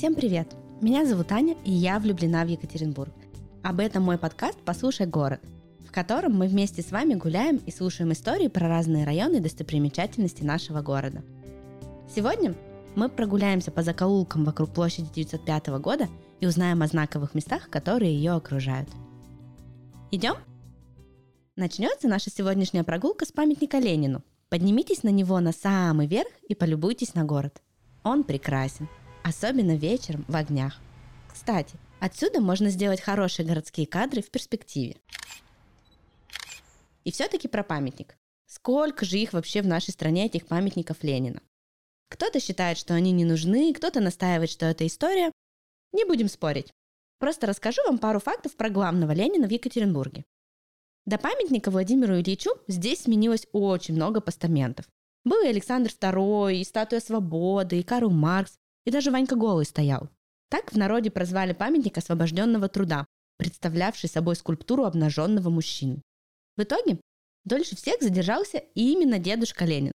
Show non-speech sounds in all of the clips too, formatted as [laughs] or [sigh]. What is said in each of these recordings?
Всем привет! Меня зовут Аня, и я влюблена в Екатеринбург. Об этом мой подкаст «Послушай город», в котором мы вместе с вами гуляем и слушаем истории про разные районы и достопримечательности нашего города. Сегодня мы прогуляемся по закоулкам вокруг площади 905 года и узнаем о знаковых местах, которые ее окружают. Идем? Начнется наша сегодняшняя прогулка с памятника Ленину. Поднимитесь на него на самый верх и полюбуйтесь на город. Он прекрасен, особенно вечером в огнях. Кстати, отсюда можно сделать хорошие городские кадры в перспективе. И все-таки про памятник. Сколько же их вообще в нашей стране, этих памятников Ленина? Кто-то считает, что они не нужны, кто-то настаивает, что это история. Не будем спорить. Просто расскажу вам пару фактов про главного Ленина в Екатеринбурге. До памятника Владимиру Ильичу здесь сменилось очень много постаментов. Был и Александр II, и статуя свободы, и Карл Маркс, и даже Ванька Голый стоял. Так в народе прозвали памятник освобожденного труда, представлявший собой скульптуру обнаженного мужчины. В итоге дольше всех задержался именно дедушка Ленин.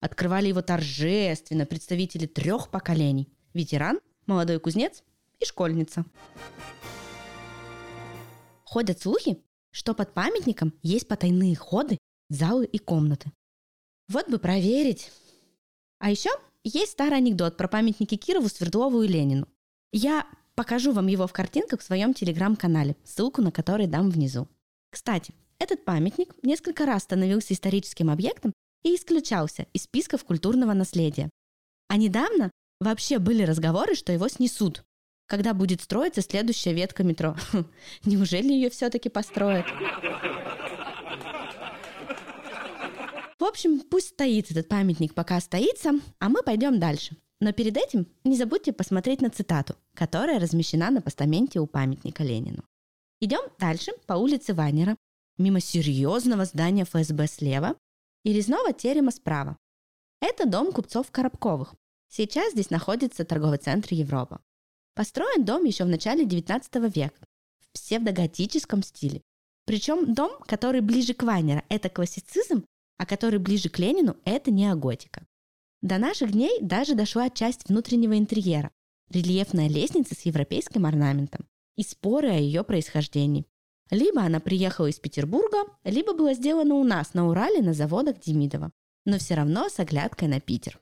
Открывали его торжественно представители трех поколений – ветеран, молодой кузнец и школьница. Ходят слухи, что под памятником есть потайные ходы, залы и комнаты. Вот бы проверить. А еще есть старый анекдот про памятники Кирову, Свердлову и Ленину. Я покажу вам его в картинках в своем телеграм-канале, ссылку на который дам внизу. Кстати, этот памятник несколько раз становился историческим объектом и исключался из списков культурного наследия. А недавно вообще были разговоры, что его снесут, когда будет строиться следующая ветка метро. [laughs] Неужели ее все-таки построят? В общем, пусть стоит этот памятник, пока стоится, а мы пойдем дальше. Но перед этим не забудьте посмотреть на цитату, которая размещена на постаменте у памятника Ленину. Идем дальше по улице Ванера, мимо серьезного здания ФСБ слева и резного терема справа. Это дом купцов Коробковых. Сейчас здесь находится торговый центр Европа. Построен дом еще в начале 19 века в псевдоготическом стиле. Причем дом, который ближе к Вайнера, это классицизм, а который ближе к Ленину, это неоготика. До наших дней даже дошла часть внутреннего интерьера, рельефная лестница с европейским орнаментом и споры о ее происхождении. Либо она приехала из Петербурга, либо была сделана у нас на Урале на заводах Демидова, но все равно с оглядкой на Питер.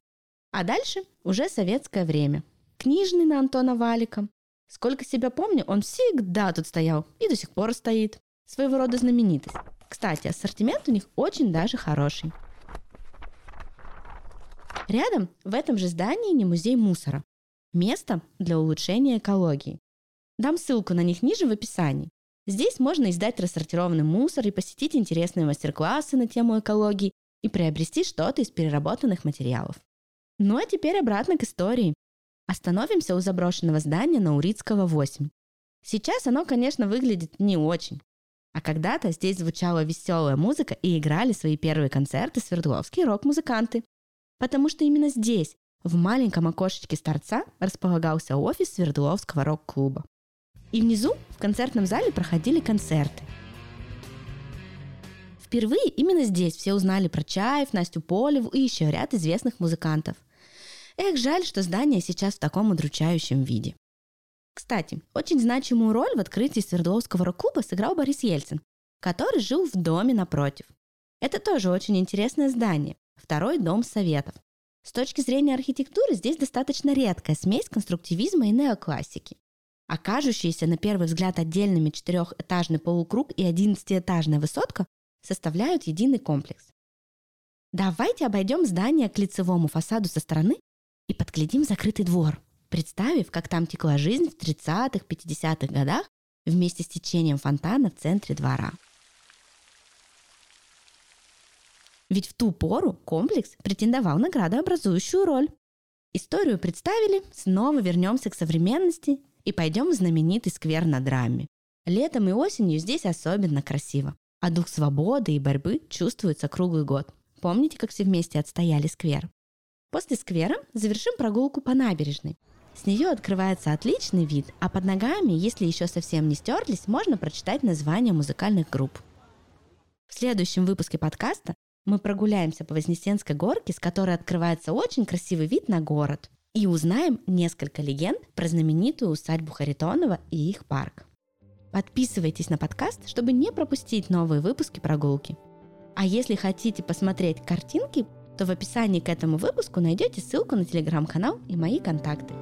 А дальше уже советское время. Книжный на Антона Валика. Сколько себя помню, он всегда тут стоял и до сих пор стоит. Своего рода знаменитость. Кстати, ассортимент у них очень даже хороший. Рядом в этом же здании не музей мусора. Место для улучшения экологии. Дам ссылку на них ниже в описании. Здесь можно издать рассортированный мусор и посетить интересные мастер-классы на тему экологии и приобрести что-то из переработанных материалов. Ну а теперь обратно к истории. Остановимся у заброшенного здания на Урицкого 8. Сейчас оно, конечно, выглядит не очень. А когда-то здесь звучала веселая музыка и играли свои первые концерты свердловские рок-музыканты. Потому что именно здесь, в маленьком окошечке с торца, располагался офис Свердловского рок-клуба. И внизу, в концертном зале, проходили концерты. Впервые именно здесь все узнали про Чаев, Настю Полеву и еще ряд известных музыкантов. Эх, жаль, что здание сейчас в таком удручающем виде. Кстати, очень значимую роль в открытии Свердловского рок-клуба сыграл Борис Ельцин, который жил в доме напротив. Это тоже очень интересное здание, второй дом Советов. С точки зрения архитектуры здесь достаточно редкая смесь конструктивизма и неоклассики. Окажущиеся на первый взгляд отдельными четырехэтажный полукруг и одиннадцатиэтажная высотка составляют единый комплекс. Давайте обойдем здание к лицевому фасаду со стороны и подглядим закрытый двор – представив, как там текла жизнь в 30-х, 50-х годах вместе с течением фонтана в центре двора. Ведь в ту пору комплекс претендовал на градообразующую роль. Историю представили, снова вернемся к современности и пойдем в знаменитый сквер на драме. Летом и осенью здесь особенно красиво, а дух свободы и борьбы чувствуется круглый год. Помните, как все вместе отстояли сквер? После сквера завершим прогулку по набережной. С нее открывается отличный вид, а под ногами, если еще совсем не стерлись, можно прочитать названия музыкальных групп. В следующем выпуске подкаста мы прогуляемся по Вознесенской горке, с которой открывается очень красивый вид на город. и узнаем несколько легенд про знаменитую усадьбу Харитонова и их парк. Подписывайтесь на подкаст, чтобы не пропустить новые выпуски прогулки. А если хотите посмотреть картинки, то в описании к этому выпуску найдете ссылку на телеграм-канал и мои контакты.